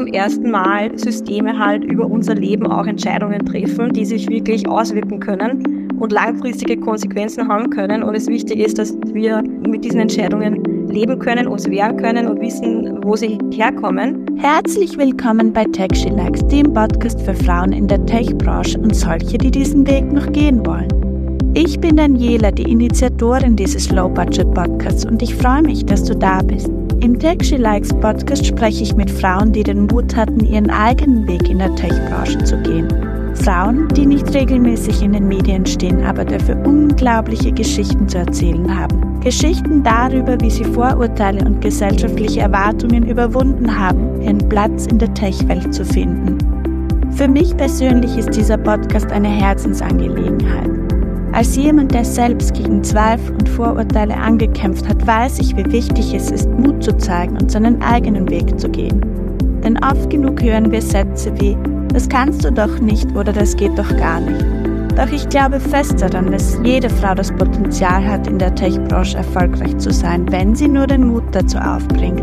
zum ersten Mal Systeme halt über unser Leben auch Entscheidungen treffen, die sich wirklich auswirken können und langfristige Konsequenzen haben können. Und es wichtig ist, dass wir mit diesen Entscheidungen leben können, uns wehren können und wissen, wo sie herkommen. Herzlich willkommen bei Tech She Likes, dem Podcast für Frauen in der Tech-Branche und solche, die diesen Weg noch gehen wollen. Ich bin Daniela, die Initiatorin dieses Low-Budget-Podcasts und ich freue mich, dass du da bist. Im Tech She Likes Podcast spreche ich mit Frauen, die den Mut hatten, ihren eigenen Weg in der Tech-Branche zu gehen. Frauen, die nicht regelmäßig in den Medien stehen, aber dafür unglaubliche Geschichten zu erzählen haben. Geschichten darüber, wie sie Vorurteile und gesellschaftliche Erwartungen überwunden haben, ihren Platz in der Tech-Welt zu finden. Für mich persönlich ist dieser Podcast eine Herzensangelegenheit. Als jemand, der selbst gegen Zweifel und Vorurteile angekämpft hat, weiß ich, wie wichtig es ist, Mut zu zeigen und seinen eigenen Weg zu gehen. Denn oft genug hören wir Sätze wie, das kannst du doch nicht oder das geht doch gar nicht. Doch ich glaube fest daran, dass jede Frau das Potenzial hat, in der Tech-Branche erfolgreich zu sein, wenn sie nur den Mut dazu aufbringt.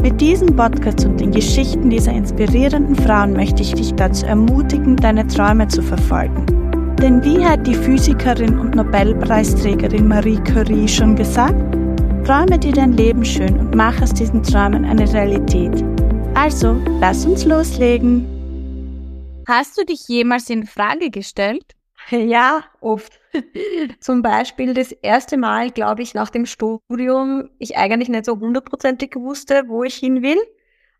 Mit diesem Podcast und den Geschichten dieser inspirierenden Frauen möchte ich dich dazu ermutigen, deine Träume zu verfolgen. Denn wie hat die Physikerin und Nobelpreisträgerin Marie Curie schon gesagt? Träume dir dein Leben schön und mach aus diesen Träumen eine Realität. Also, lass uns loslegen. Hast du dich jemals in Frage gestellt? Ja, oft. Zum Beispiel das erste Mal, glaube ich, nach dem Studium, ich eigentlich nicht so hundertprozentig wusste, wo ich hin will.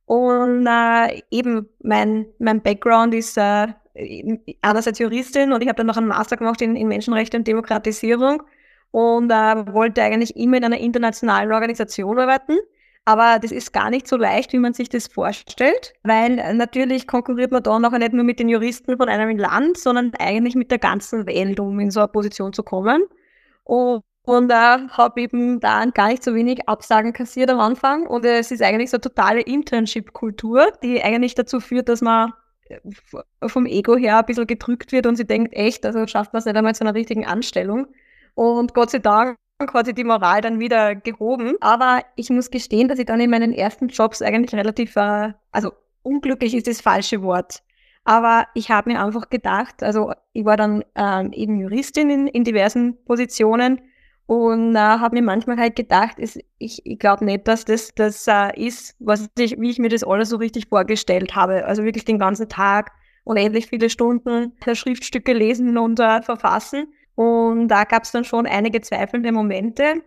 Und äh, eben mein, mein Background ist äh, einerseits Juristin und ich habe dann noch einen Master gemacht in, in Menschenrechte und Demokratisierung und äh, wollte eigentlich immer in einer internationalen Organisation arbeiten. Aber das ist gar nicht so leicht, wie man sich das vorstellt, weil natürlich konkurriert man da nachher nicht nur mit den Juristen von einem Land, sondern eigentlich mit der ganzen Welt, um in so eine Position zu kommen. Und, und äh, habe eben da gar nicht so wenig Absagen kassiert am Anfang. Und es ist eigentlich so eine totale Internship-Kultur, die eigentlich dazu führt, dass man vom Ego her ein bisschen gedrückt wird und sie denkt, echt, also schafft man es nicht einmal zu einer richtigen Anstellung. Und Gott sei Dank hat sich die Moral dann wieder gehoben. Aber ich muss gestehen, dass ich dann in meinen ersten Jobs eigentlich relativ, äh, also unglücklich ist das falsche Wort. Aber ich habe mir einfach gedacht, also ich war dann ähm, eben Juristin in, in diversen Positionen und äh, habe mir manchmal halt gedacht, ist, ich, ich glaube nicht, dass das das äh, ist, was ich, wie ich mir das alles so richtig vorgestellt habe. Also wirklich den ganzen Tag unendlich viele Stunden Schriftstücke lesen und äh, verfassen. Und da gab es dann schon einige zweifelnde Momente.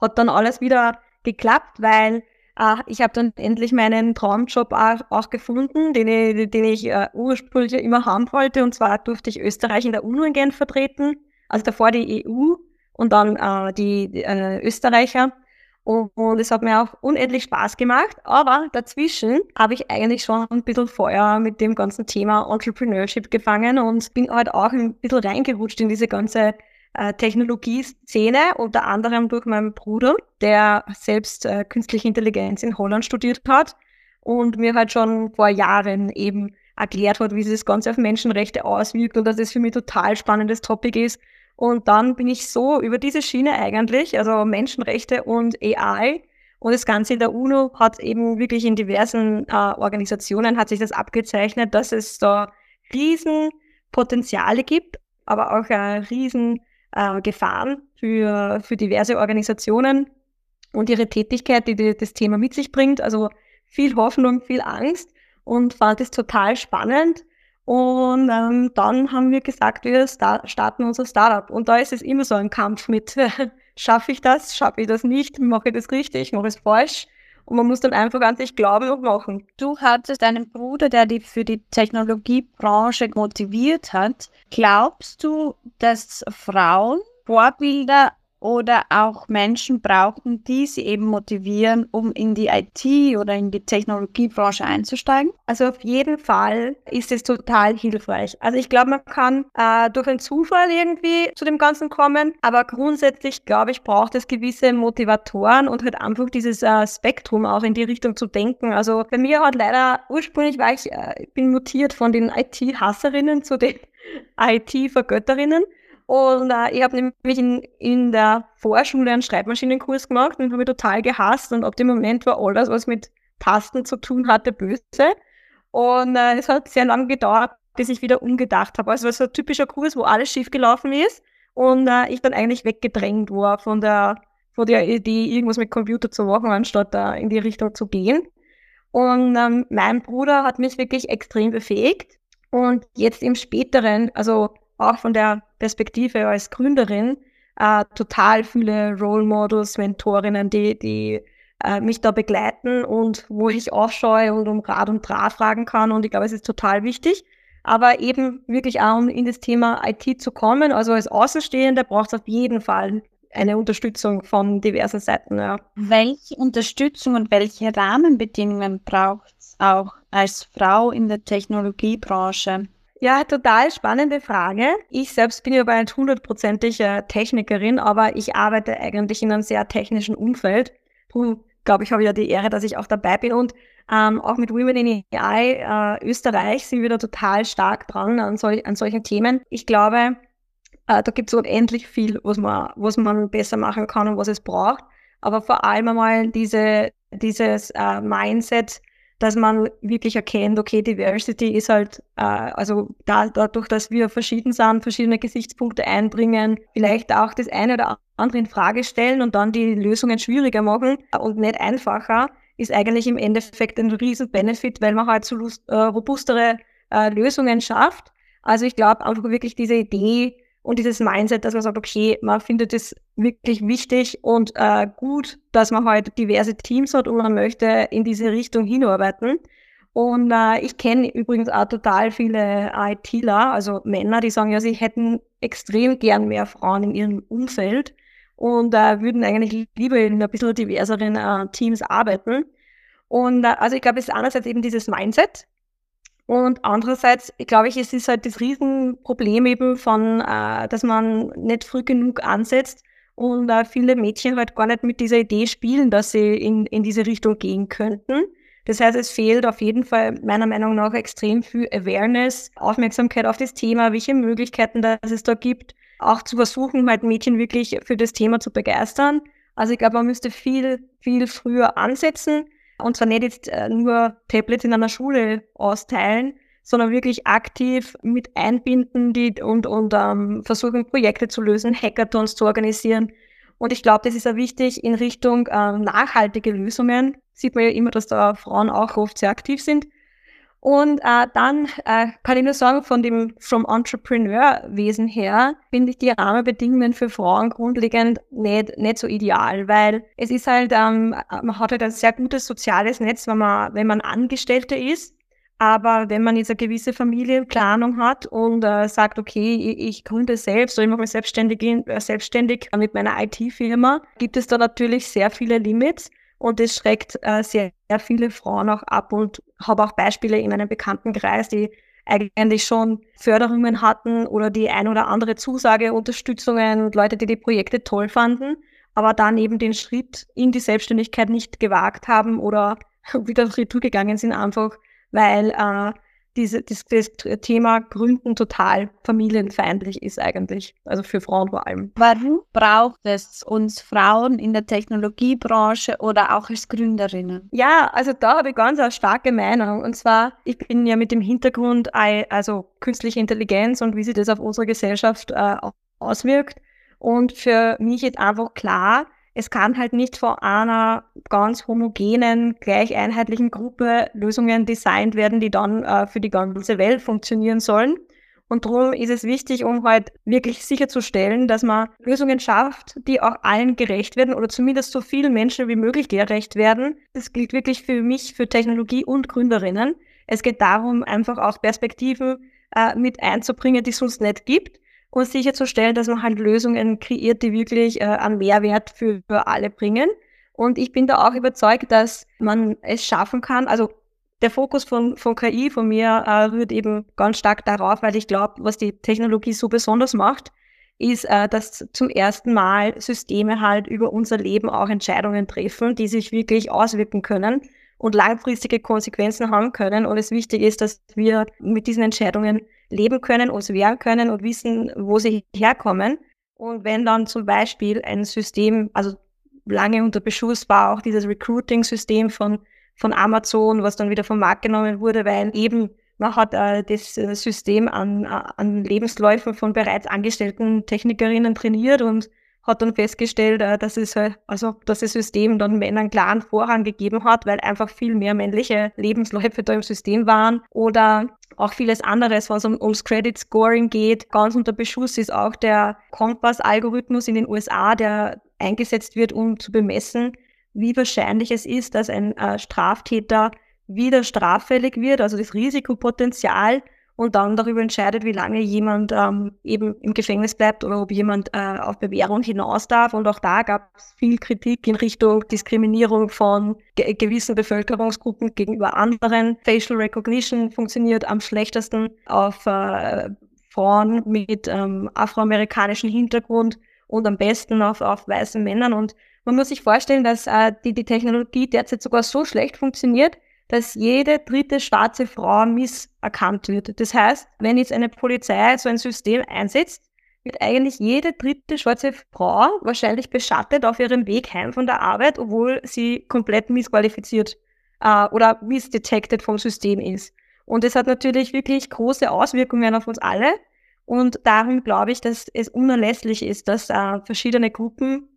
Hat dann alles wieder geklappt, weil äh, ich habe dann endlich meinen Traumjob auch, auch gefunden, den ich, den ich äh, ursprünglich immer haben wollte. Und zwar durfte ich Österreich in der UNO in Genf vertreten, also davor die EU und dann äh, die, äh, Österreicher. Und, und es hat mir auch unendlich Spaß gemacht. Aber dazwischen habe ich eigentlich schon ein bisschen Feuer mit dem ganzen Thema Entrepreneurship gefangen und bin halt auch ein bisschen reingerutscht in diese ganze äh, Technologieszene, unter anderem durch meinen Bruder, der selbst äh, künstliche Intelligenz in Holland studiert hat und mir halt schon vor Jahren eben erklärt hat, wie sich das Ganze auf Menschenrechte auswirkt und dass es das für mich total spannendes Topic ist und dann bin ich so über diese Schiene eigentlich, also Menschenrechte und AI und das Ganze in der UNO hat eben wirklich in diversen äh, Organisationen hat sich das abgezeichnet, dass es da riesen Potenziale gibt, aber auch äh, riesen äh, Gefahren für, für diverse Organisationen und ihre Tätigkeit, die, die das Thema mit sich bringt. Also viel Hoffnung, viel Angst und fand es total spannend und ähm, dann haben wir gesagt, wir starten unser Startup. Und da ist es immer so ein Kampf mit, schaffe ich das, schaffe ich das nicht, mache ich das richtig, mache ich es falsch. Und man muss dann einfach an sich glauben und machen. Du hattest einen Bruder, der dich für die Technologiebranche motiviert hat. Glaubst du, dass Frauen Vorbilder oder auch Menschen brauchen, die sie eben motivieren, um in die IT oder in die Technologiebranche einzusteigen? Also auf jeden Fall ist es total hilfreich. Also ich glaube, man kann äh, durch einen Zufall irgendwie zu dem Ganzen kommen, aber grundsätzlich glaube ich, braucht es gewisse Motivatoren und halt einfach dieses äh, Spektrum auch in die Richtung zu denken. Also bei mir hat leider ursprünglich war ich, äh, bin mutiert von den IT-Hasserinnen zu den IT-Vergötterinnen. Und äh, ich habe nämlich in, in der Vorschule einen Schreibmaschinenkurs gemacht und habe total gehasst. Und ab dem Moment war alles, was mit Tasten zu tun hatte, böse. Und äh, es hat sehr lange gedauert, bis ich wieder umgedacht habe. Also es war so ein typischer Kurs, wo alles schief gelaufen ist und äh, ich dann eigentlich weggedrängt war von der, von der Idee, irgendwas mit Computer zu machen, anstatt da in die Richtung zu gehen. Und ähm, mein Bruder hat mich wirklich extrem befähigt. Und jetzt im späteren, also auch von der Perspektive als Gründerin, äh, total viele Role Models, Mentorinnen, die, die äh, mich da begleiten und wo ich aufschaue und um Rat und Draht fragen kann. Und ich glaube, es ist total wichtig. Aber eben wirklich auch, um in das Thema IT zu kommen, also als Außenstehender braucht es auf jeden Fall eine Unterstützung von diversen Seiten. Ja. Welche Unterstützung und welche Rahmenbedingungen braucht es auch als Frau in der Technologiebranche? Ja, total spannende Frage. Ich selbst bin ja aber nicht hundertprozentige Technikerin, aber ich arbeite eigentlich in einem sehr technischen Umfeld. Darum glaube ich, habe ja die Ehre, dass ich auch dabei bin. Und ähm, auch mit Women in AI äh, Österreich sind wir da total stark dran an, sol an solchen Themen. Ich glaube, äh, da gibt es unendlich viel, was man, was man besser machen kann und was es braucht. Aber vor allem einmal diese, dieses äh, Mindset, dass man wirklich erkennt, okay, Diversity ist halt, äh, also da, dadurch, dass wir verschieden sind, verschiedene Gesichtspunkte einbringen, vielleicht auch das eine oder andere in Frage stellen und dann die Lösungen schwieriger machen und nicht einfacher, ist eigentlich im Endeffekt ein riesen Benefit, weil man halt so äh, robustere äh, Lösungen schafft. Also ich glaube einfach wirklich diese Idee, und dieses Mindset, dass man sagt, okay, man findet es wirklich wichtig und äh, gut, dass man halt diverse Teams hat und man möchte in diese Richtung hinarbeiten. Und äh, ich kenne übrigens auch total viele ITler, also Männer, die sagen ja, sie hätten extrem gern mehr Frauen in ihrem Umfeld und äh, würden eigentlich lieber in ein bisschen diverseren äh, Teams arbeiten. Und äh, also ich glaube, es ist einerseits eben dieses Mindset, und andererseits, glaube ich, es ist halt das Riesenproblem eben von, äh, dass man nicht früh genug ansetzt und äh, viele Mädchen halt gar nicht mit dieser Idee spielen, dass sie in, in diese Richtung gehen könnten. Das heißt, es fehlt auf jeden Fall meiner Meinung nach extrem viel Awareness, Aufmerksamkeit auf das Thema, welche Möglichkeiten das es da gibt, auch zu versuchen, halt Mädchen wirklich für das Thema zu begeistern. Also ich glaube, man müsste viel, viel früher ansetzen und zwar nicht jetzt äh, nur Tablets in einer Schule austeilen, sondern wirklich aktiv mit einbinden die, und, und ähm, versuchen, Projekte zu lösen, Hackathons zu organisieren. Und ich glaube, das ist auch wichtig in Richtung ähm, nachhaltige Lösungen. Sieht man ja immer, dass da Frauen auch oft sehr aktiv sind. Und äh, dann äh, kann ich nur sagen, von dem vom Entrepreneurwesen her finde ich die Rahmenbedingungen für Frauen grundlegend nicht, nicht so ideal, weil es ist halt, ähm, man hat halt ein sehr gutes soziales Netz, wenn man, wenn man Angestellte ist. Aber wenn man jetzt eine gewisse Familienplanung hat und äh, sagt, okay, ich, ich gründe selbst oder ich mache mich selbstständig, äh, selbstständig mit meiner IT-Firma, gibt es da natürlich sehr viele Limits. Und das schreckt äh, sehr, sehr viele Frauen auch ab und habe auch Beispiele in meinem Bekanntenkreis, die eigentlich schon Förderungen hatten oder die ein oder andere Zusage, Unterstützungen, Leute, die die Projekte toll fanden, aber dann eben den Schritt in die Selbstständigkeit nicht gewagt haben oder wieder retour gegangen sind, einfach weil äh, diese, das, das Thema Gründen total familienfeindlich ist eigentlich, also für Frauen vor allem. Warum braucht es uns Frauen in der Technologiebranche oder auch als Gründerinnen? Ja, also da habe ich ganz eine starke Meinung. Und zwar, ich bin ja mit dem Hintergrund, also künstliche Intelligenz und wie sich das auf unsere Gesellschaft äh, auswirkt. Und für mich ist einfach klar, es kann halt nicht von einer ganz homogenen, gleich einheitlichen Gruppe Lösungen designt werden, die dann äh, für die ganze Welt funktionieren sollen. Und darum ist es wichtig, um halt wirklich sicherzustellen, dass man Lösungen schafft, die auch allen gerecht werden oder zumindest so vielen Menschen wie möglich gerecht werden. Das gilt wirklich für mich, für Technologie und Gründerinnen. Es geht darum, einfach auch Perspektiven äh, mit einzubringen, die es sonst nicht gibt und sicherzustellen, dass man halt Lösungen kreiert, die wirklich äh, einen Mehrwert für, für alle bringen. Und ich bin da auch überzeugt, dass man es schaffen kann. Also der Fokus von, von KI von mir äh, rührt eben ganz stark darauf, weil ich glaube, was die Technologie so besonders macht, ist, äh, dass zum ersten Mal Systeme halt über unser Leben auch Entscheidungen treffen, die sich wirklich auswirken können und langfristige Konsequenzen haben können. Und es wichtig ist, dass wir mit diesen Entscheidungen leben können, uns wehren können und wissen, wo sie herkommen. Und wenn dann zum Beispiel ein System, also lange unter Beschuss war auch dieses Recruiting-System von, von Amazon, was dann wieder vom Markt genommen wurde, weil eben man hat äh, das äh, System an, äh, an Lebensläufen von bereits angestellten Technikerinnen trainiert und hat dann festgestellt, äh, dass es halt, also dass das System dann Männern klaren Vorrang gegeben hat, weil einfach viel mehr männliche Lebensläufe da im System waren oder auch vieles anderes, was um, ums Credit Scoring geht. Ganz unter Beschuss ist auch der Kompass-Algorithmus in den USA, der eingesetzt wird, um zu bemessen, wie wahrscheinlich es ist, dass ein äh, Straftäter wieder straffällig wird, also das Risikopotenzial und dann darüber entscheidet, wie lange jemand ähm, eben im Gefängnis bleibt oder ob jemand äh, auf Bewährung hinaus darf. Und auch da gab es viel Kritik in Richtung Diskriminierung von ge gewissen Bevölkerungsgruppen gegenüber anderen. Facial Recognition funktioniert am schlechtesten auf äh, Frauen mit ähm, afroamerikanischem Hintergrund und am besten auf, auf weißen Männern. Und man muss sich vorstellen, dass äh, die, die Technologie derzeit sogar so schlecht funktioniert, dass jede dritte schwarze Frau misserkannt wird. Das heißt, wenn jetzt eine Polizei so ein System einsetzt, wird eigentlich jede dritte schwarze Frau wahrscheinlich beschattet auf ihrem Weg heim von der Arbeit, obwohl sie komplett missqualifiziert äh, oder missdetected vom System ist. Und das hat natürlich wirklich große Auswirkungen auf uns alle. Und darum glaube ich, dass es unerlässlich ist, dass äh, verschiedene Gruppen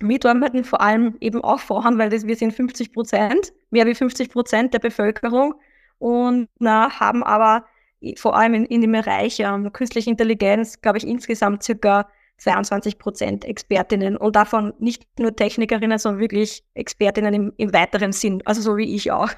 mitarbeiten, vor allem eben auch Frauen, weil das, wir sind 50 Prozent, mehr wie 50 Prozent der Bevölkerung und na, haben aber vor allem in, in dem Bereich ähm, künstliche Intelligenz, glaube ich, insgesamt circa 22 Prozent Expertinnen und davon nicht nur Technikerinnen, sondern wirklich Expertinnen im, im weiteren Sinn, also so wie ich auch.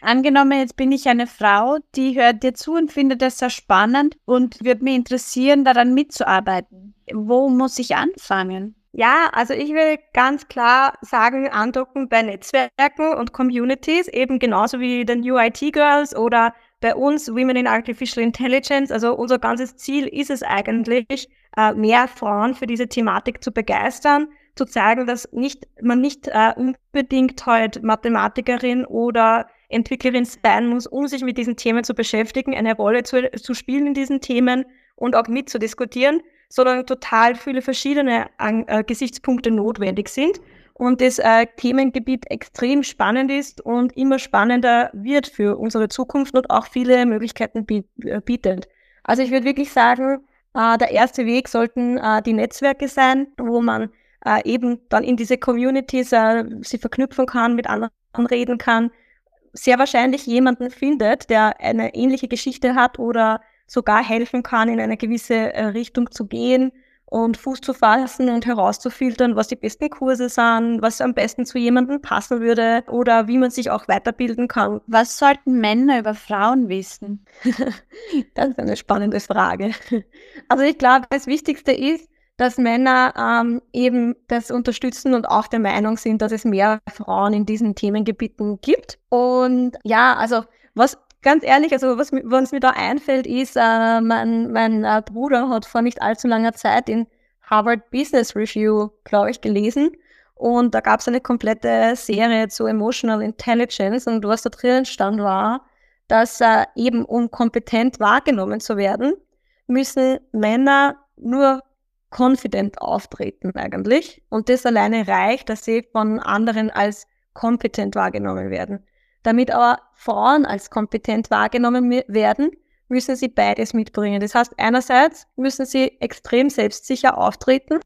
Angenommen, jetzt bin ich eine Frau, die hört dir zu und findet das sehr spannend und würde mich interessieren, daran mitzuarbeiten. Wo muss ich anfangen? Ja, also ich will ganz klar sagen, andocken bei Netzwerken und Communities, eben genauso wie den New IT Girls oder bei uns Women in Artificial Intelligence. Also unser ganzes Ziel ist es eigentlich, äh, mehr Frauen für diese Thematik zu begeistern, zu zeigen, dass nicht, man nicht äh, unbedingt halt Mathematikerin oder Entwicklerin sein muss, um sich mit diesen Themen zu beschäftigen, eine Rolle zu, zu spielen in diesen Themen und auch mitzudiskutieren, sondern total viele verschiedene äh, Gesichtspunkte notwendig sind und das äh, Themengebiet extrem spannend ist und immer spannender wird für unsere Zukunft und auch viele Möglichkeiten äh, bietet. Also ich würde wirklich sagen, äh, der erste Weg sollten äh, die Netzwerke sein, wo man äh, eben dann in diese Communities äh, sie verknüpfen kann, mit anderen reden kann, sehr wahrscheinlich jemanden findet, der eine ähnliche Geschichte hat oder sogar helfen kann, in eine gewisse äh, Richtung zu gehen und Fuß zu fassen und herauszufiltern, was die besten Kurse sind, was am besten zu jemandem passen würde oder wie man sich auch weiterbilden kann. Was sollten Männer über Frauen wissen? das ist eine spannende Frage. Also ich glaube, das Wichtigste ist, dass Männer ähm, eben das unterstützen und auch der Meinung sind, dass es mehr Frauen in diesen Themengebieten gibt. Und ja, also was ganz ehrlich, also was, was mir da einfällt, ist, äh, mein, mein äh, Bruder hat vor nicht allzu langer Zeit in Harvard Business Review, glaube ich, gelesen. Und da gab es eine komplette Serie zu Emotional Intelligence und was da drin stand war, dass äh, eben um kompetent wahrgenommen zu werden, müssen Männer nur confident auftreten eigentlich. Und das alleine reicht, dass sie von anderen als kompetent wahrgenommen werden. Damit aber Frauen als kompetent wahrgenommen werden, müssen sie beides mitbringen. Das heißt, einerseits müssen sie extrem selbstsicher auftreten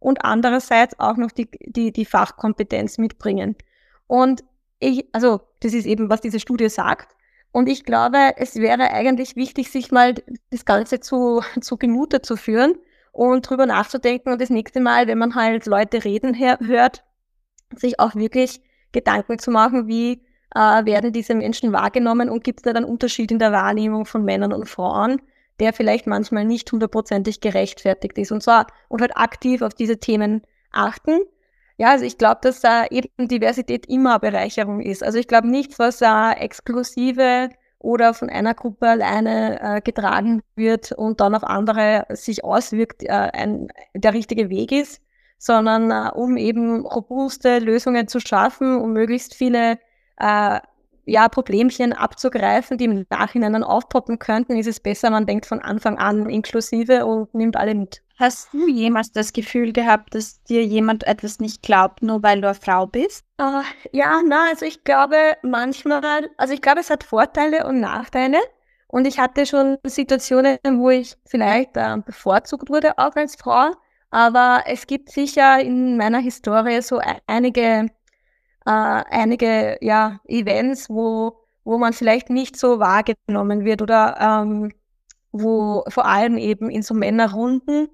und andererseits auch noch die, die, die Fachkompetenz mitbringen. Und ich, also, das ist eben, was diese Studie sagt. Und ich glaube, es wäre eigentlich wichtig, sich mal das Ganze zu, zu Gemüte zu führen und drüber nachzudenken und das nächste Mal, wenn man halt Leute reden hört, sich auch wirklich Gedanken zu machen, wie äh, werden diese Menschen wahrgenommen und gibt es da einen Unterschied in der Wahrnehmung von Männern und Frauen, der vielleicht manchmal nicht hundertprozentig gerechtfertigt ist und zwar und halt aktiv auf diese Themen achten. Ja, also ich glaube, dass da eben Diversität immer Bereicherung ist. Also ich glaube nichts, was äh, exklusive oder von einer Gruppe alleine äh, getragen wird und dann auf andere sich auswirkt, äh, ein, der richtige Weg ist, sondern äh, um eben robuste Lösungen zu schaffen, um möglichst viele äh, ja, Problemchen abzugreifen, die im Nachhinein dann aufpoppen könnten, ist es besser, man denkt von Anfang an inklusive und nimmt alle mit. Hast du jemals das Gefühl gehabt, dass dir jemand etwas nicht glaubt, nur weil du eine Frau bist? Uh, ja, na, also ich glaube manchmal, also ich glaube, es hat Vorteile und Nachteile. Und ich hatte schon Situationen, wo ich vielleicht äh, bevorzugt wurde, auch als Frau. Aber es gibt sicher in meiner Historie so einige, einige ja, Events, wo, wo man vielleicht nicht so wahrgenommen wird oder ähm, wo vor allem eben in so Männerrunden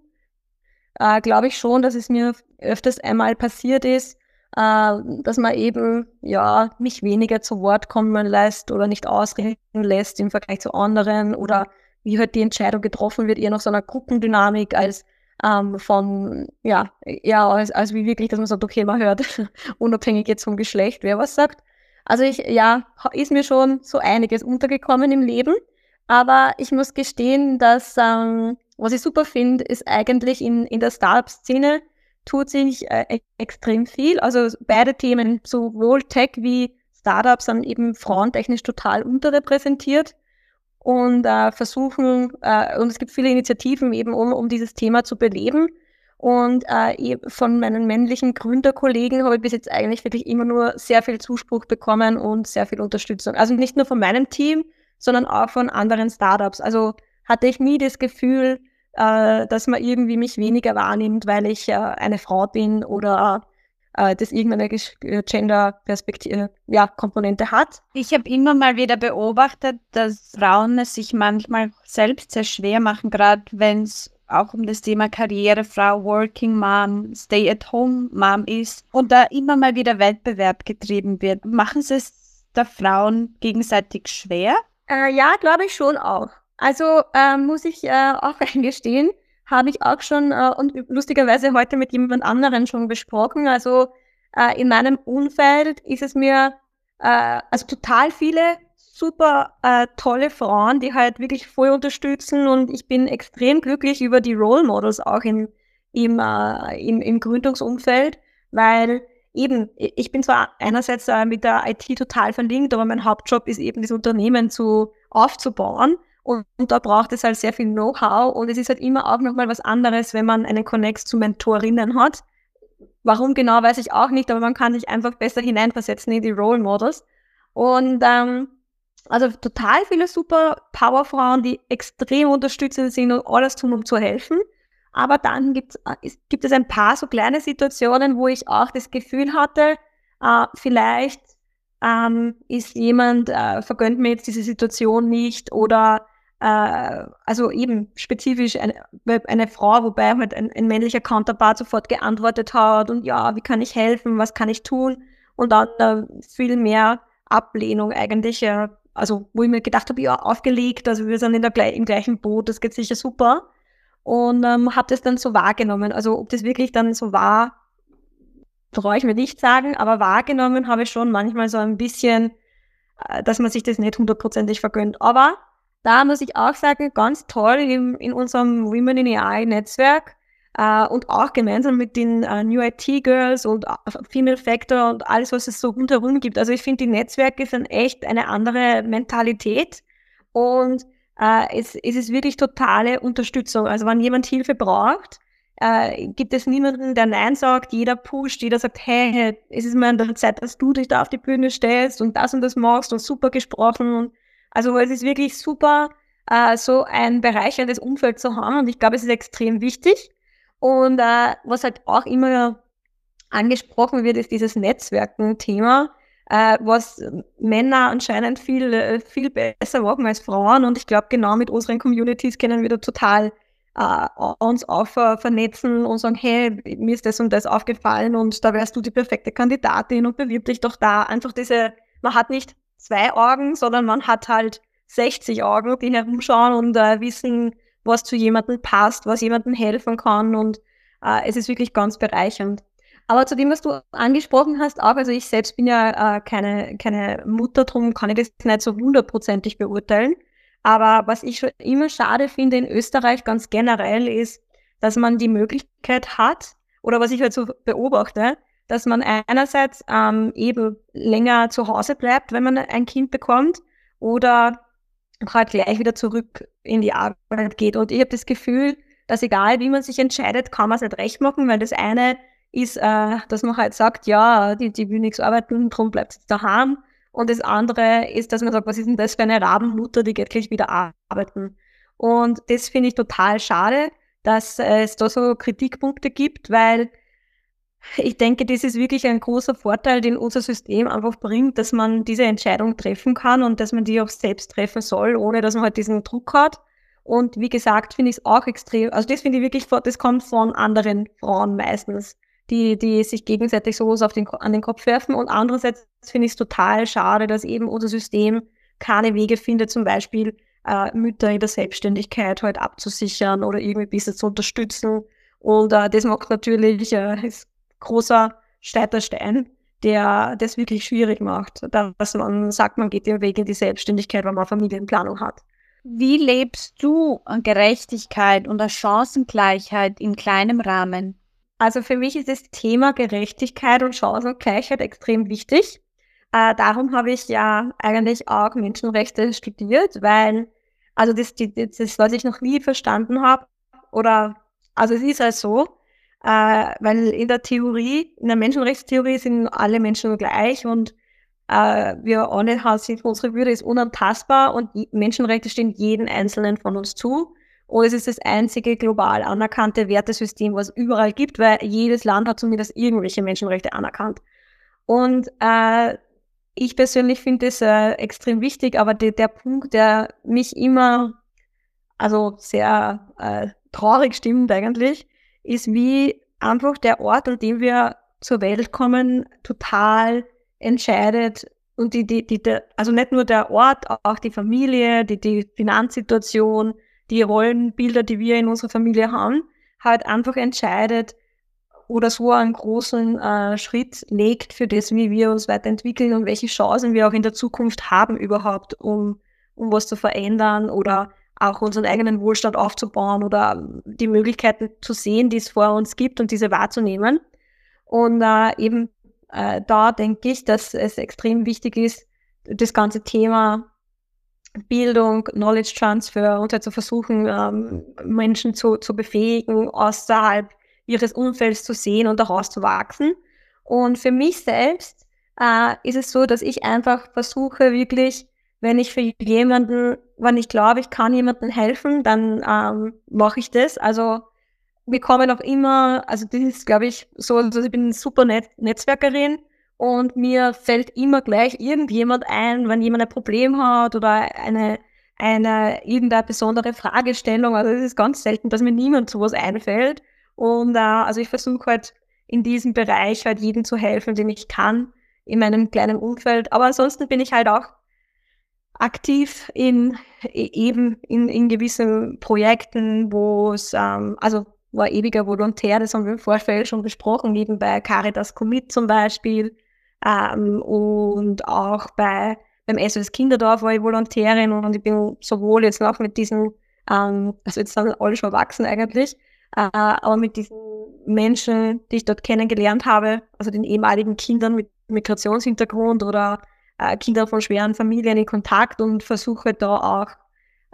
äh, glaube ich schon, dass es mir öfters einmal passiert ist, äh, dass man eben ja mich weniger zu Wort kommen lässt oder nicht ausreden lässt im Vergleich zu anderen oder wie halt die Entscheidung getroffen wird, eher nach so einer Gruppendynamik als ähm, von, ja, ja, als, als wie wirklich, dass man sagt, okay, man hört, unabhängig jetzt vom Geschlecht, wer was sagt. Also ich, ja, ist mir schon so einiges untergekommen im Leben. Aber ich muss gestehen, dass ähm, was ich super finde, ist eigentlich in, in der Startup-Szene tut sich äh, e-, extrem viel. Also beide Themen, sowohl Tech wie Startups, sind eben frauentechnisch total unterrepräsentiert und äh, versuchen, äh, und es gibt viele Initiativen eben, um, um dieses Thema zu beleben. Und äh, von meinen männlichen Gründerkollegen habe ich bis jetzt eigentlich wirklich immer nur sehr viel Zuspruch bekommen und sehr viel Unterstützung. Also nicht nur von meinem Team, sondern auch von anderen Startups. Also hatte ich nie das Gefühl, äh, dass man irgendwie mich weniger wahrnimmt, weil ich äh, eine Frau bin oder äh, das irgendeine äh, Gender-Perspektive, ja, Komponente hat. Ich habe immer mal wieder beobachtet, dass Frauen es sich manchmal selbst sehr schwer machen, gerade wenn es auch um das Thema Karrierefrau, Working Mom, Stay-at-Home Mom ist und da immer mal wieder Wettbewerb getrieben wird. Machen Sie es der Frauen gegenseitig schwer? Äh, ja, glaube ich schon auch. Also äh, muss ich äh, auch eingestehen, habe ich auch schon äh, und lustigerweise heute mit jemand anderen schon besprochen. Also äh, in meinem Umfeld ist es mir äh, also total viele super äh, tolle Frauen, die halt wirklich voll unterstützen und ich bin extrem glücklich über die Role Models auch in, im, äh, im, im Gründungsumfeld, weil eben, ich bin zwar einerseits äh, mit der IT total verlinkt, aber mein Hauptjob ist eben, das Unternehmen zu aufzubauen. Und, und, da braucht es halt sehr viel Know-how und es ist halt immer auch nochmal was anderes, wenn man einen Connect zu Mentorinnen hat. Warum genau, weiß ich auch nicht, aber man kann sich einfach besser hineinversetzen in die Role Models. Und ähm, also total viele super Powerfrauen, die extrem unterstützend sind und alles tun, um zu helfen. Aber dann gibt's, äh, gibt es ein paar so kleine Situationen, wo ich auch das Gefühl hatte, äh, vielleicht ähm, ist jemand, äh, vergönnt mir jetzt diese Situation nicht oder äh, also eben spezifisch eine, eine Frau, wobei halt ein, ein, männlicher Counterpart sofort geantwortet hat und ja, wie kann ich helfen, was kann ich tun? Und dann äh, viel mehr Ablehnung eigentlich, äh, also wo ich mir gedacht habe, ja, aufgelegt, also wir sind in der, im gleichen Boot, das geht sicher super. Und ähm, habe das dann so wahrgenommen. Also ob das wirklich dann so war, traue ich mir nicht sagen, aber wahrgenommen habe ich schon manchmal so ein bisschen, äh, dass man sich das nicht hundertprozentig vergönnt. Aber da muss ich auch sagen, ganz toll in, in unserem Women in AI Netzwerk äh, und auch gemeinsam mit den äh, New IT Girls und äh, Female Factor und alles, was es so rundherum gibt. Also ich finde, die Netzwerke sind echt eine andere Mentalität und äh, es, es ist wirklich totale Unterstützung. Also wenn jemand Hilfe braucht, äh, gibt es niemanden, der Nein sagt, jeder pusht, jeder sagt, hey, es ist mal an der Zeit, dass du dich da auf die Bühne stellst und das und das machst und super gesprochen und also es ist wirklich super, äh, so ein bereicherndes Umfeld zu haben und ich glaube, es ist extrem wichtig. Und äh, was halt auch immer angesprochen wird, ist dieses Netzwerken-Thema, äh, was Männer anscheinend viel, äh, viel besser machen als Frauen. Und ich glaube, genau mit unseren Communities können wir da total äh, uns auch vernetzen und sagen, hey, mir ist das und das aufgefallen und da wärst du die perfekte Kandidatin und bewirb dich doch da. Einfach diese, man hat nicht zwei Augen, sondern man hat halt 60 Augen, die herumschauen und äh, wissen, was zu jemandem passt, was jemandem helfen kann und äh, es ist wirklich ganz bereichernd. Aber zu dem, was du angesprochen hast, auch, also ich selbst bin ja äh, keine, keine Mutter, darum kann ich das nicht so hundertprozentig beurteilen. Aber was ich schon immer schade finde in Österreich ganz generell ist, dass man die Möglichkeit hat, oder was ich halt so beobachte, dass man einerseits ähm, eben länger zu Hause bleibt, wenn man ein Kind bekommt, oder halt gleich wieder zurück in die Arbeit geht. Und ich habe das Gefühl, dass egal wie man sich entscheidet, kann man es nicht recht machen, weil das eine ist, äh, dass man halt sagt, ja, die, die will nichts arbeiten, darum bleibt sie daheim. Und das andere ist, dass man sagt, was ist denn das für eine Rabenmutter, die geht gleich wieder arbeiten. Und das finde ich total schade, dass es da so Kritikpunkte gibt, weil ich denke, das ist wirklich ein großer Vorteil, den unser System einfach bringt, dass man diese Entscheidung treffen kann und dass man die auch selbst treffen soll, ohne dass man halt diesen Druck hat. Und wie gesagt, finde ich es auch extrem, also das finde ich wirklich, das kommt von anderen Frauen meistens, die, die sich gegenseitig sowas auf den, an den Kopf werfen. Und andererseits finde ich es total schade, dass eben unser System keine Wege findet, zum Beispiel äh, Mütter in der Selbstständigkeit halt abzusichern oder irgendwie besser zu unterstützen. Und äh, das macht natürlich, äh, ist großer Steiterstein, der das wirklich schwierig macht, dass man sagt, man geht den Weg in die Selbstständigkeit, weil man Familienplanung hat. Wie lebst du Gerechtigkeit und Chancengleichheit in kleinem Rahmen? Also für mich ist das Thema Gerechtigkeit und Chancengleichheit extrem wichtig. Äh, darum habe ich ja eigentlich auch Menschenrechte studiert, weil, also das, das, das was ich noch nie verstanden habe, oder, also es ist halt so, äh, weil in der Theorie, in der Menschenrechtstheorie sind alle Menschen gleich und äh, wir alle sind, unsere Würde ist unantastbar und Menschenrechte stehen jedem Einzelnen von uns zu. Und es ist das einzige global anerkannte Wertesystem, was es überall gibt, weil jedes Land hat zumindest irgendwelche Menschenrechte anerkannt. Und äh, ich persönlich finde das äh, extrem wichtig, aber de, der Punkt, der mich immer also sehr äh, traurig stimmt eigentlich, ist, wie einfach der Ort, an dem wir zur Welt kommen, total entscheidet. Und die, die, die, also nicht nur der Ort, auch die Familie, die, die Finanzsituation, die Rollenbilder, die wir in unserer Familie haben, halt einfach entscheidet oder so einen großen äh, Schritt legt für das, wie wir uns weiterentwickeln und welche Chancen wir auch in der Zukunft haben überhaupt, um, um was zu verändern oder auch unseren eigenen Wohlstand aufzubauen oder die Möglichkeiten zu sehen, die es vor uns gibt und diese wahrzunehmen. Und äh, eben äh, da denke ich, dass es extrem wichtig ist, das ganze Thema Bildung, Knowledge Transfer und halt zu versuchen, ähm, Menschen zu, zu befähigen, außerhalb ihres Umfelds zu sehen und daraus zu wachsen. Und für mich selbst äh, ist es so, dass ich einfach versuche, wirklich wenn ich für jemanden, wenn ich glaube, ich kann jemandem helfen, dann ähm, mache ich das. Also wir kommen auch immer, also das ist, glaube ich, so, also ich bin super Net Netzwerkerin und mir fällt immer gleich irgendjemand ein, wenn jemand ein Problem hat oder eine, eine irgendeine besondere Fragestellung. Also es ist ganz selten, dass mir niemand sowas einfällt. Und äh, also ich versuche halt in diesem Bereich halt jedem zu helfen, dem ich kann, in meinem kleinen Umfeld. Aber ansonsten bin ich halt auch aktiv in e, eben in, in gewissen Projekten, wo es, ähm, also war ewiger Volontär, das haben wir im Vorfeld schon besprochen, eben bei Caritas Commit zum Beispiel ähm, und auch bei beim SOS Kinderdorf war ich Volontärin und ich bin sowohl jetzt noch mit diesen, ähm, also jetzt sind alle schon erwachsen eigentlich, äh, aber mit diesen Menschen, die ich dort kennengelernt habe, also den ehemaligen Kindern mit Migrationshintergrund oder äh, Kinder von schweren Familien in Kontakt und versuche da auch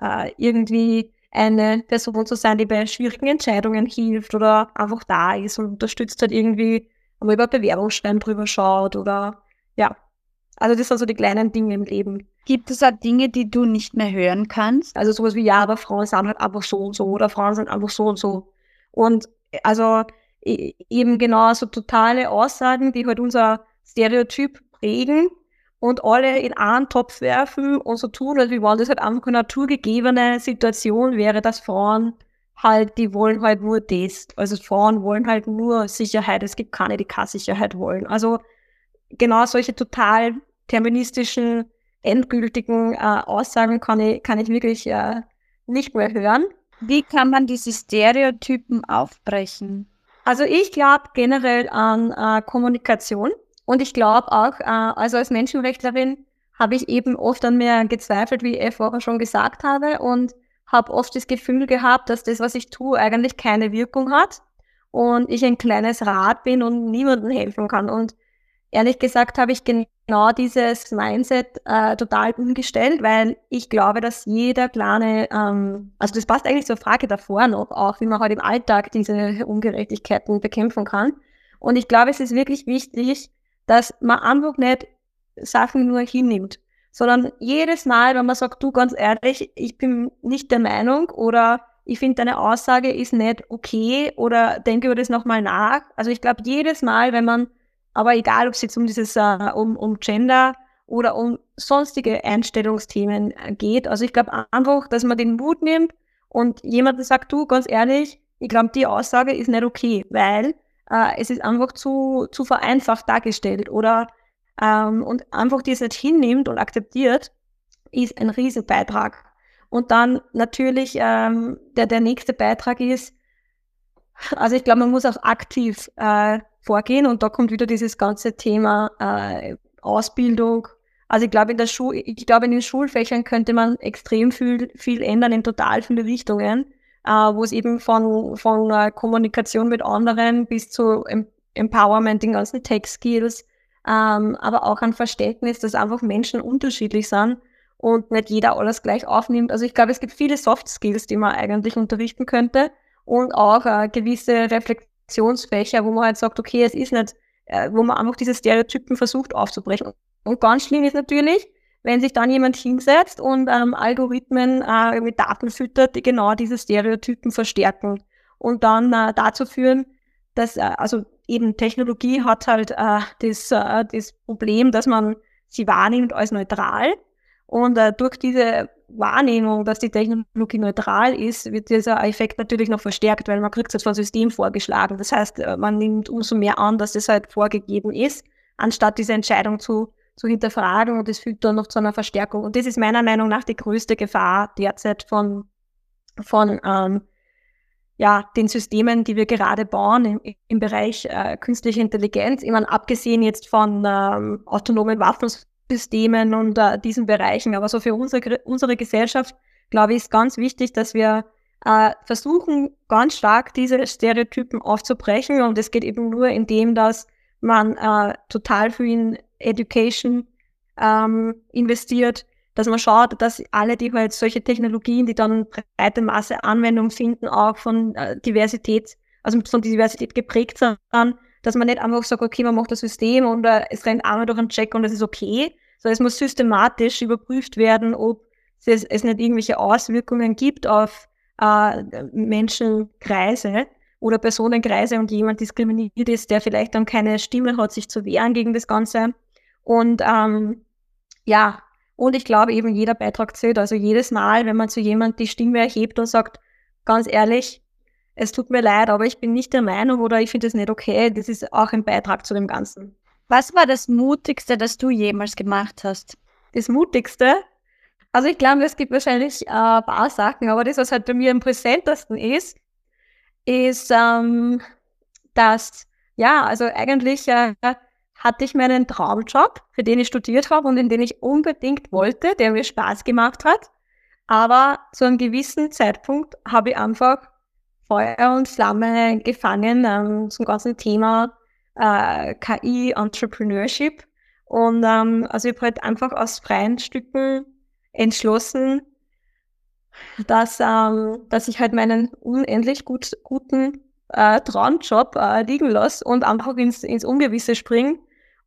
äh, irgendwie eine Person zu sein, die bei schwierigen Entscheidungen hilft oder einfach da ist und unterstützt halt irgendwie, einmal über Bewerbungsschreiben drüber schaut oder ja. Also das sind so die kleinen Dinge im Leben. Gibt es auch Dinge, die du nicht mehr hören kannst? Also sowas wie, ja, aber Frauen sind halt einfach so und so oder Frauen sind einfach so und so. Und also e, eben genau so totale Aussagen, die halt unser Stereotyp prägen, und alle in einen Topf werfen und so tun, als wenn das halt einfach eine naturgegebene Situation wäre, dass Frauen halt, die wollen halt nur das. Also Frauen wollen halt nur Sicherheit. Es gibt keine, die keine Sicherheit wollen. Also genau solche total terministischen, endgültigen äh, Aussagen kann ich, kann ich wirklich äh, nicht mehr hören. Wie kann man diese Stereotypen aufbrechen? Also ich glaube generell an äh, Kommunikation. Und ich glaube auch, äh, also als Menschenrechtlerin habe ich eben oft an mir gezweifelt, wie ich vorher schon gesagt habe, und habe oft das Gefühl gehabt, dass das, was ich tue, eigentlich keine Wirkung hat und ich ein kleines Rad bin und niemandem helfen kann. Und ehrlich gesagt habe ich genau dieses Mindset äh, total umgestellt, weil ich glaube, dass jeder kleine, ähm, also das passt eigentlich zur Frage davor noch, auch wie man halt im Alltag diese Ungerechtigkeiten bekämpfen kann. Und ich glaube, es ist wirklich wichtig, dass man einfach nicht Sachen nur hinnimmt, sondern jedes Mal, wenn man sagt, du ganz ehrlich, ich bin nicht der Meinung oder ich finde, deine Aussage ist nicht okay oder denke über das nochmal nach. Also ich glaube, jedes Mal, wenn man aber egal, ob es jetzt um dieses, uh, um, um Gender oder um sonstige Einstellungsthemen äh, geht. Also ich glaube einfach, dass man den Mut nimmt und jemand sagt, du, ganz ehrlich, ich glaube, die Aussage ist nicht okay, weil äh, es ist einfach zu, zu vereinfacht dargestellt oder ähm, und einfach das nicht hinnimmt und akzeptiert, ist ein Riesenbeitrag. Und dann natürlich ähm, der, der nächste Beitrag ist, also ich glaube, man muss auch aktiv äh, vorgehen. Und da kommt wieder dieses ganze Thema äh, Ausbildung. Also ich glaube, in der Schule, ich glaube, in den Schulfächern könnte man extrem viel, viel ändern in total viele Richtungen, äh, wo es eben von, von äh, Kommunikation mit anderen bis zu em Empowerment, den ganzen Tech-Skills, ähm, aber auch ein Verständnis, dass einfach Menschen unterschiedlich sind und nicht jeder alles gleich aufnimmt. Also ich glaube, es gibt viele Soft Skills, die man eigentlich unterrichten könnte und auch äh, gewisse Reflexionen Diskussionsfächer, wo man halt sagt, okay, es ist nicht, äh, wo man einfach diese Stereotypen versucht aufzubrechen. Und ganz schlimm ist natürlich, wenn sich dann jemand hinsetzt und ähm, Algorithmen äh, mit Daten füttert, die genau diese Stereotypen verstärken und dann äh, dazu führen, dass, äh, also eben Technologie hat halt äh, das, äh, das Problem, dass man sie wahrnimmt als neutral und äh, durch diese Wahrnehmung, dass die Technologie neutral ist, wird dieser Effekt natürlich noch verstärkt, weil man kriegt es vom System vorgeschlagen. Das heißt, äh, man nimmt umso mehr an, dass es halt vorgegeben ist, anstatt diese Entscheidung zu, zu hinterfragen und das führt dann noch zu einer Verstärkung. Und das ist meiner Meinung nach die größte Gefahr derzeit von, von ähm, ja, den Systemen, die wir gerade bauen im, im Bereich äh, künstliche Intelligenz. Meine, abgesehen jetzt von ähm, autonomen Waffen Systemen und äh, diesen Bereichen. Aber so für unsere, unsere Gesellschaft, glaube ich, ist ganz wichtig, dass wir äh, versuchen, ganz stark diese Stereotypen aufzubrechen. Und es geht eben nur, indem dass man äh, total viel in Education ähm, investiert, dass man schaut, dass alle, die halt solche Technologien, die dann breite Masse Anwendung finden, auch von äh, Diversität, also von Diversität geprägt sind, dass man nicht einfach sagt, okay, man macht das System und äh, es rennt einmal durch einen Check und das ist okay, sondern es muss systematisch überprüft werden, ob es, es nicht irgendwelche Auswirkungen gibt auf äh, Menschenkreise oder Personenkreise und jemand diskriminiert ist, der vielleicht dann keine Stimme hat, sich zu wehren gegen das Ganze. Und ähm, ja, und ich glaube eben, jeder Beitrag zählt. Also jedes Mal, wenn man zu jemand die Stimme erhebt und sagt, ganz ehrlich, es tut mir leid, aber ich bin nicht der Meinung oder ich finde es nicht okay, das ist auch ein Beitrag zu dem Ganzen. Was war das Mutigste, das du jemals gemacht hast? Das Mutigste? Also ich glaube, es gibt wahrscheinlich äh, ein paar Sachen, aber das, was halt bei mir am präsentesten ist, ist, ähm, dass, ja, also eigentlich äh, hatte ich meinen Traumjob, für den ich studiert habe und in den ich unbedingt wollte, der mir Spaß gemacht hat. Aber zu einem gewissen Zeitpunkt habe ich einfach Feuer und Flamme gefangen ähm, zum ganzen Thema äh, KI-Entrepreneurship. Und ähm, also ich habe halt einfach aus freien Stücken entschlossen, dass, ähm, dass ich halt meinen unendlich gut, guten äh, Traumjob äh, liegen lasse und einfach ins, ins Ungewisse springe.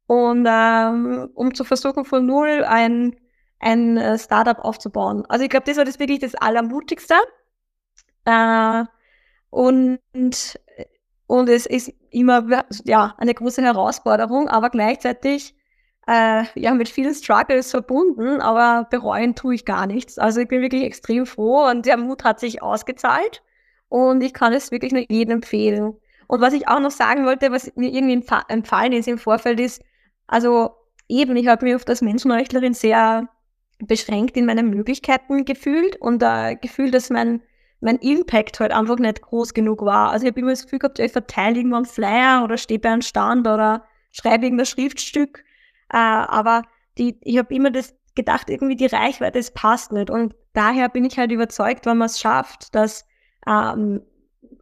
Und ähm, um zu versuchen, von null ein, ein äh, Startup aufzubauen. Also ich glaube, das war das wirklich das Allermutigste. Äh, und und es ist immer ja, eine große Herausforderung, aber gleichzeitig äh, ja, mit vielen Struggles verbunden, aber bereuen tue ich gar nichts. Also ich bin wirklich extrem froh und der Mut hat sich ausgezahlt und ich kann es wirklich nur jedem empfehlen. Und was ich auch noch sagen wollte, was mir irgendwie empfallen ist im Vorfeld ist, also eben, ich habe mich auf das Menschenrechtlerin sehr beschränkt in meinen Möglichkeiten gefühlt und äh, gefühlt, dass mein mein Impact halt einfach nicht groß genug war. Also ich habe immer das Gefühl gehabt, ich verteile irgendwo einen Flyer oder stehe bei einem Stand oder schreibe irgendein Schriftstück. Äh, aber die, ich habe immer das gedacht, irgendwie die Reichweite, das passt nicht. Und daher bin ich halt überzeugt, wenn man es schafft, dass ähm,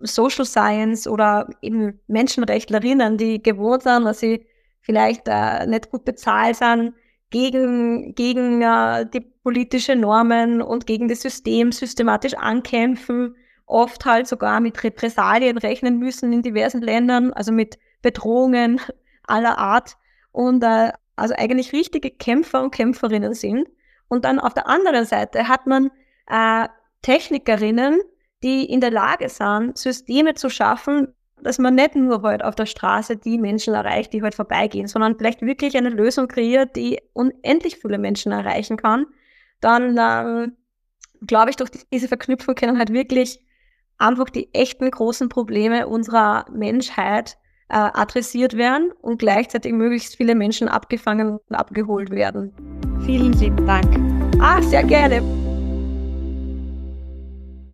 Social Science oder eben Menschenrechtlerinnen, die gewohnt sind, dass sie vielleicht äh, nicht gut bezahlt sind, gegen, gegen äh, die politische Normen und gegen das System systematisch ankämpfen, oft halt sogar mit Repressalien rechnen müssen in diversen Ländern, also mit Bedrohungen aller Art und äh, also eigentlich richtige Kämpfer und Kämpferinnen sind. Und dann auf der anderen Seite hat man äh, Technikerinnen, die in der Lage sind, Systeme zu schaffen, dass man nicht nur halt auf der Straße die Menschen erreicht, die halt vorbeigehen, sondern vielleicht wirklich eine Lösung kreiert, die unendlich viele Menschen erreichen kann, dann ähm, glaube ich, durch diese Verknüpfung können halt wirklich einfach die echten großen Probleme unserer Menschheit äh, adressiert werden und gleichzeitig möglichst viele Menschen abgefangen und abgeholt werden. Vielen lieben Dank. Ah, sehr gerne.